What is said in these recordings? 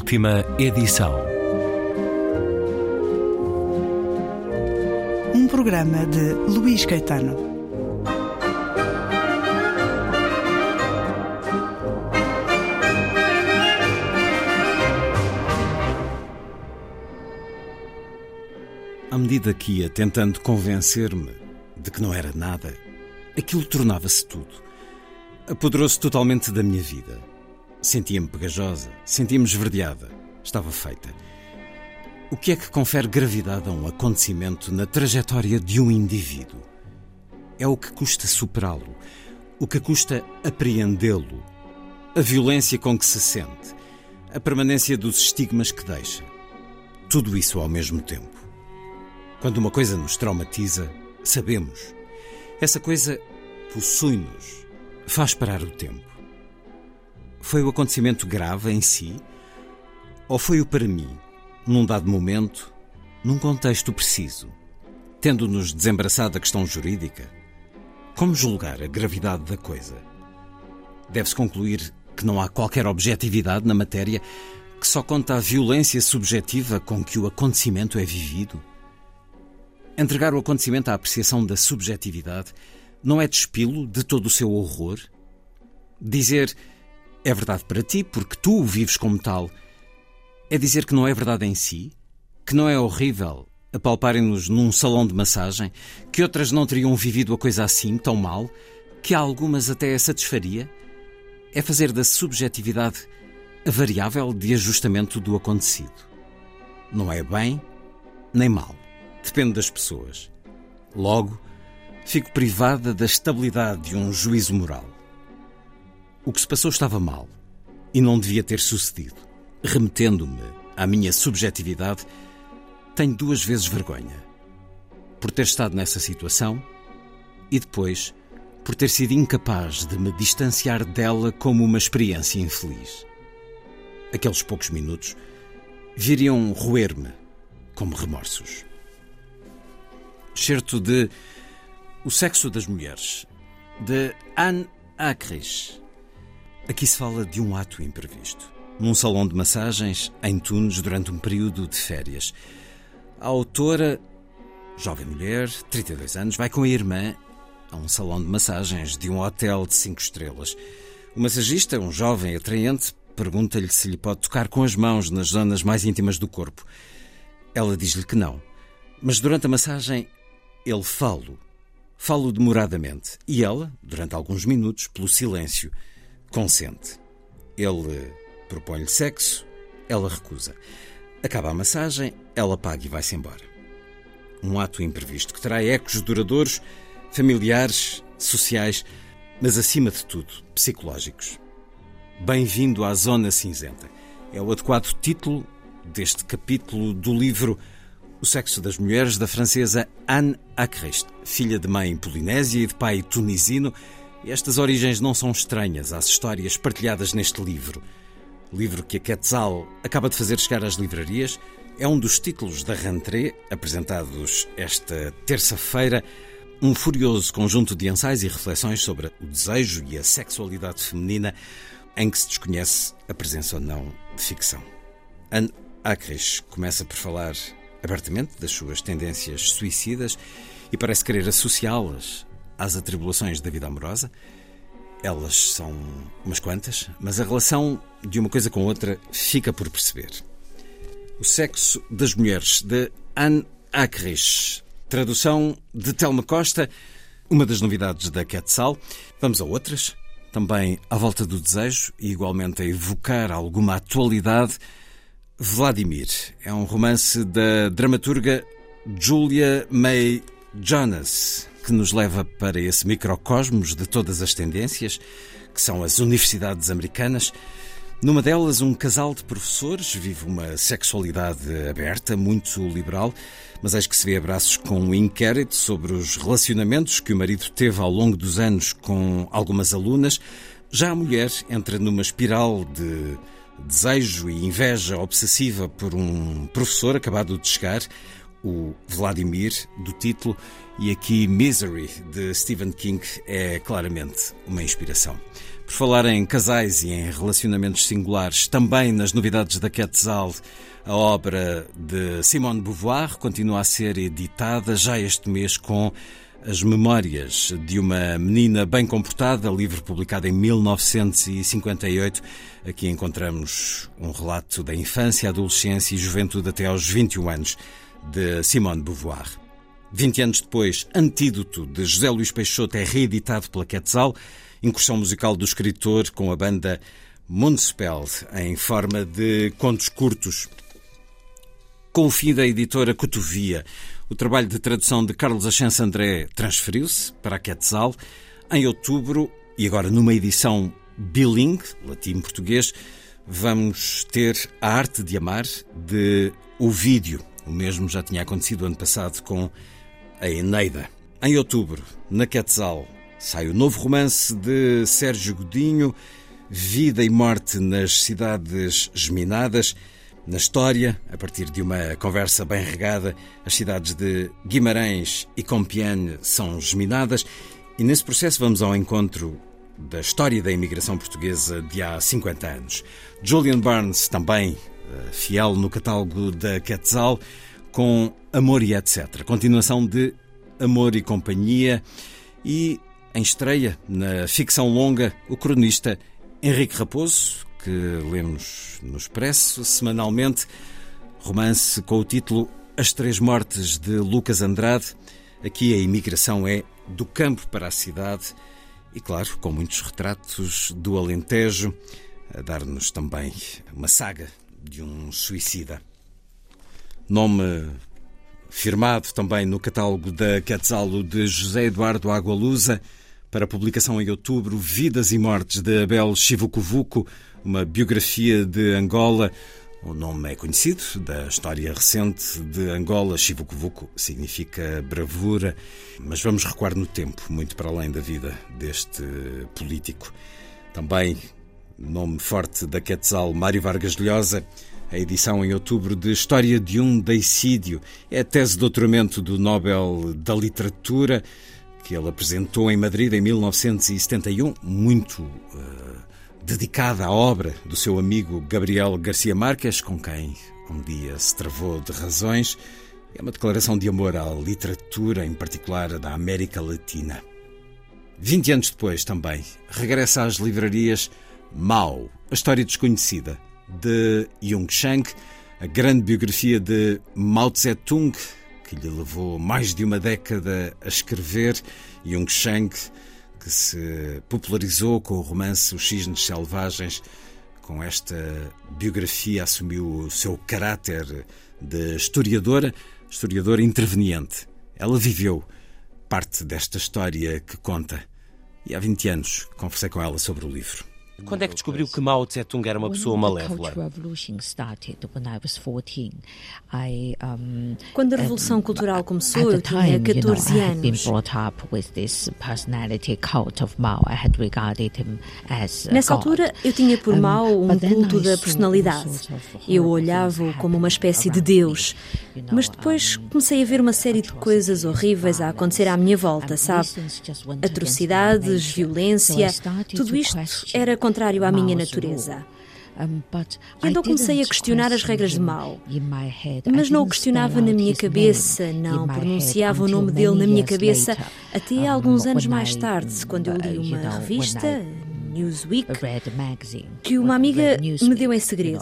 Última edição. Um programa de Luís Caetano. À medida que ia tentando convencer-me de que não era nada, aquilo tornava-se tudo. Apoderou-se totalmente da minha vida. Sentia-me pegajosa, sentia-me esverdeada. Estava feita. O que é que confere gravidade a um acontecimento na trajetória de um indivíduo? É o que custa superá-lo, o que custa apreendê-lo, a violência com que se sente, a permanência dos estigmas que deixa. Tudo isso ao mesmo tempo. Quando uma coisa nos traumatiza, sabemos. Essa coisa possui-nos, faz parar o tempo. Foi o acontecimento grave em si? Ou foi o para mim, num dado momento, num contexto preciso, tendo-nos desembaraçado da questão jurídica? Como julgar a gravidade da coisa? Deve-se concluir que não há qualquer objetividade na matéria, que só conta a violência subjetiva com que o acontecimento é vivido? Entregar o acontecimento à apreciação da subjetividade não é despilo de todo o seu horror? Dizer é verdade para ti porque tu o vives como tal é dizer que não é verdade em si? Que não é horrível apalparem-nos num salão de massagem? Que outras não teriam vivido a coisa assim, tão mal? Que algumas até a satisfaria? É fazer da subjetividade a variável de ajustamento do acontecido. Não é bem nem mal. Depende das pessoas. Logo, fico privada da estabilidade de um juízo moral. O que se passou estava mal e não devia ter sucedido. Remetendo-me à minha subjetividade, tenho duas vezes vergonha. Por ter estado nessa situação e depois por ter sido incapaz de me distanciar dela como uma experiência infeliz. Aqueles poucos minutos viriam roer-me como remorsos. Certo de O Sexo das Mulheres, de Anne Acris. Aqui se fala de um ato imprevisto. Num salão de massagens, em Tunes, durante um período de férias. A autora, jovem mulher, 32 anos, vai com a irmã a um salão de massagens de um hotel de cinco estrelas. O massagista, um jovem atraente, pergunta-lhe se lhe pode tocar com as mãos nas zonas mais íntimas do corpo. Ela diz-lhe que não. Mas durante a massagem, ele fala. Falo demoradamente. E ela, durante alguns minutos, pelo silêncio, consente. Ele propõe-lhe sexo, ela recusa. Acaba a massagem, ela paga e vai-se embora. Um ato imprevisto que terá ecos duradouros, familiares, sociais, mas acima de tudo, psicológicos. Bem-vindo à Zona Cinzenta. É o adequado título deste capítulo do livro O Sexo das Mulheres, da francesa Anne Acrest, filha de mãe polinésia e de pai tunisino. Estas origens não são estranhas às histórias partilhadas neste livro. Livro que a Quetzal acaba de fazer chegar às livrarias. É um dos títulos da rentrée, apresentados esta terça-feira. Um furioso conjunto de ensaios e reflexões sobre o desejo e a sexualidade feminina, em que se desconhece a presença ou não de ficção. Anne Acres começa por falar abertamente das suas tendências suicidas e parece querer associá-las às atribulações da vida amorosa. Elas são umas quantas, mas a relação de uma coisa com outra fica por perceber. O Sexo das Mulheres, de Anne Acres. Tradução de Telma Costa, uma das novidades da Quetzal. Vamos a outras, também à volta do desejo e igualmente a evocar alguma atualidade. Vladimir é um romance da dramaturga Julia May Jonas, que nos leva para esse microcosmos de todas as tendências, que são as universidades americanas. Numa delas, um casal de professores vive uma sexualidade aberta, muito liberal, mas eis que se vê abraços com um inquérito sobre os relacionamentos que o marido teve ao longo dos anos com algumas alunas. Já a mulher entra numa espiral de desejo e inveja obsessiva por um professor acabado de chegar, o Vladimir, do título, e aqui Misery, de Stephen King, é claramente uma inspiração. Por falar em casais e em relacionamentos singulares, também nas novidades da Quetzal, a obra de Simone Beauvoir continua a ser editada já este mês com as Memórias de uma Menina Bem Comportada, livro publicado em 1958. Aqui encontramos um relato da infância, adolescência e juventude até aos 21 anos de Simone de Beauvoir. 20 anos depois, Antídoto de José Luís Peixoto é reeditado pela Quetzal, incursão musical do escritor com a banda Municipal em forma de contos curtos. Com o fim da editora Cotovia, o trabalho de tradução de Carlos Achense André transferiu-se para a Quetzal em outubro e agora numa edição bilingue, latim-português, vamos ter A Arte de Amar de Ovídio. O mesmo já tinha acontecido ano passado com a Eneida. Em outubro, na Quetzal, sai o novo romance de Sérgio Godinho, Vida e Morte nas Cidades Geminadas, na história, a partir de uma conversa bem regada, as cidades de Guimarães e Compiègne são geminadas e nesse processo vamos ao encontro da história da imigração portuguesa de há 50 anos. Julian Barnes, também fiel no catálogo da Quetzal, com Amor e etc. Continuação de Amor e Companhia e, em estreia, na ficção longa, o cronista Henrique Raposo, que lemos no Expresso semanalmente, romance com o título As Três Mortes de Lucas Andrade. Aqui a imigração é do campo para a cidade e, claro, com muitos retratos do Alentejo, a dar-nos também uma saga de um suicida. Nome firmado também no catálogo da Quetzalo de José Eduardo Agualusa, para publicação em outubro, Vidas e Mortes de Abel Chivucovuco, uma biografia de Angola. O nome é conhecido da história recente de Angola. Chivucovuco significa bravura, mas vamos recuar no tempo, muito para além da vida deste político. Também nome forte da Quetzal, Mário Vargas Llosa. A edição em outubro de História de um Deicídio é tese de doutoramento do Nobel da Literatura que ele apresentou em Madrid em 1971, muito uh, dedicada à obra do seu amigo Gabriel Garcia Marques, com quem um dia se travou de razões. É uma declaração de amor à literatura, em particular da América Latina. Vinte anos depois, também, regressa às livrarias Mao, a história desconhecida, de Yung Shang, a grande biografia de Mao Tse-tung, que lhe levou mais de uma década a escrever, Yung Shang, que se popularizou com o romance Os Cisnes Selvagens. Com esta biografia assumiu o seu caráter de historiadora, historiadora interveniente. Ela viveu parte desta história que conta. E há 20 anos conversei com ela sobre o livro. Quando é que descobriu que Mao Tse-tung era uma pessoa malévola? Quando a Revolução Cultural começou, eu tinha 14 anos. Nessa altura, eu tinha por Mao um culto da personalidade. Eu olhava-o como uma espécie de Deus. Mas depois comecei a ver uma série de coisas horríveis a acontecer à minha volta, sabe? Atrocidades, violência, tudo isto era contrário à minha natureza. E então comecei a questionar as regras de Mao. Mas não o questionava na minha cabeça, não pronunciava o nome dele na minha cabeça, até alguns anos mais tarde, quando eu li uma revista, Newsweek, que uma amiga me deu em segredo.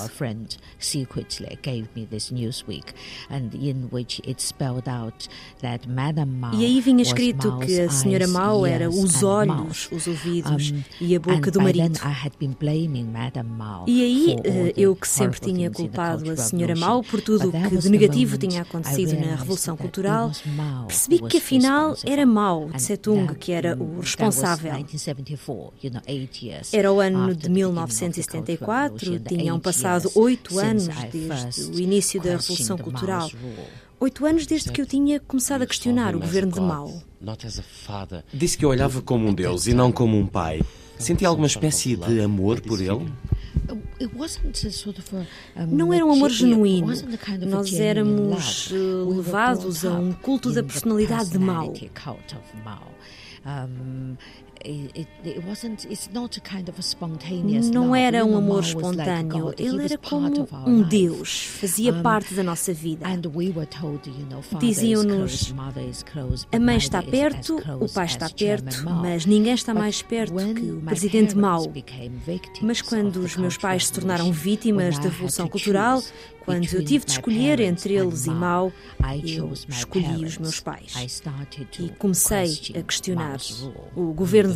E aí vinha escrito que a senhora Mao era os olhos, os ouvidos e a boca do marido. E aí eh, eu que sempre tinha culpado a senhora Mao por tudo o que de negativo tinha acontecido na Revolução Cultural, percebi que afinal era Mao Tse-tung que era o responsável. Era o ano de 1974, tinham passado oito anos desde o início da Revolução Cultural. Oito anos desde que eu tinha começado a questionar o governo de Mao. Disse que eu olhava como um deus e não como um pai. Senti alguma espécie de amor por ele? Não era um amor genuíno. Nós éramos levados a um culto da personalidade de Mao. Não era um amor espontâneo, ele era como um Deus, fazia parte da nossa vida. Diziam-nos: a mãe está perto, o pai está perto, mas ninguém está mais perto que o presidente Mao. Mas quando os meus pais se tornaram vítimas da Revolução Cultural, quando eu tive de escolher entre eles e Mao, eu escolhi os meus pais. E comecei a questionar o governo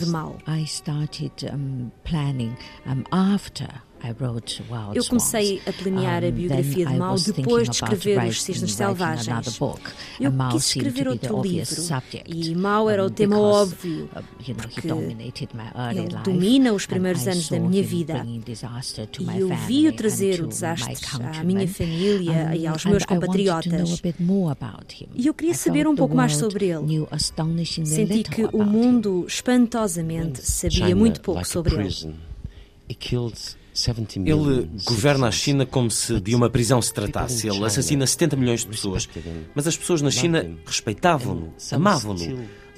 I started um, planning um, after Eu comecei a planear a biografia de Mao depois de escrever Os Cisnes Selvagens. Eu quis escrever outro livro e Mao era o tema óbvio, porque ele domina os primeiros anos da minha vida. E eu vi-o trazer o desastre à minha família e aos meus compatriotas. E eu queria saber um pouco mais sobre ele. Senti que o mundo espantosamente sabia muito pouco sobre ele. Ele governa a China como se de uma prisão se tratasse. Ele assassina 70 milhões de pessoas. Mas as pessoas na China respeitavam-no, amavam-no.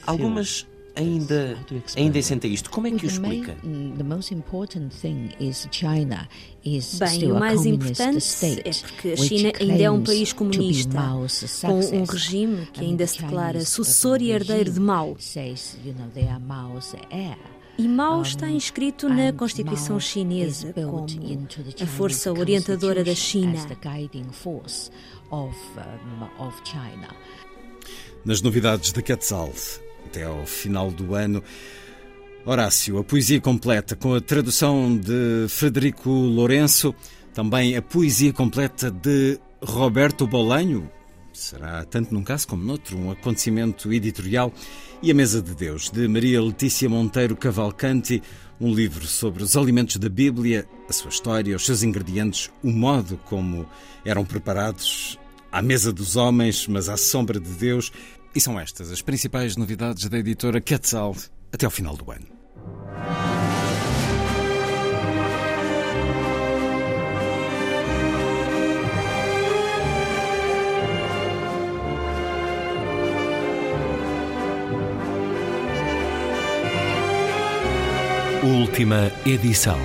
Algumas ainda, ainda sentem isto. Como é que o explica? Bem, o mais importante é porque a China ainda é um país comunista, com um regime que ainda se declara sucessor e herdeiro de Mao. E Mao está inscrito na Constituição Chinesa como a força orientadora da China. Nas novidades da Quetzal, até ao final do ano, Horácio, a poesia completa, com a tradução de Frederico Lourenço, também a poesia completa de Roberto Bolanho, será, tanto num caso como noutro, um acontecimento editorial. E A Mesa de Deus, de Maria Letícia Monteiro Cavalcanti, um livro sobre os alimentos da Bíblia, a sua história, os seus ingredientes, o modo como eram preparados à mesa dos homens, mas à sombra de Deus. E são estas as principais novidades da editora Quetzal até ao final do ano. Última edição.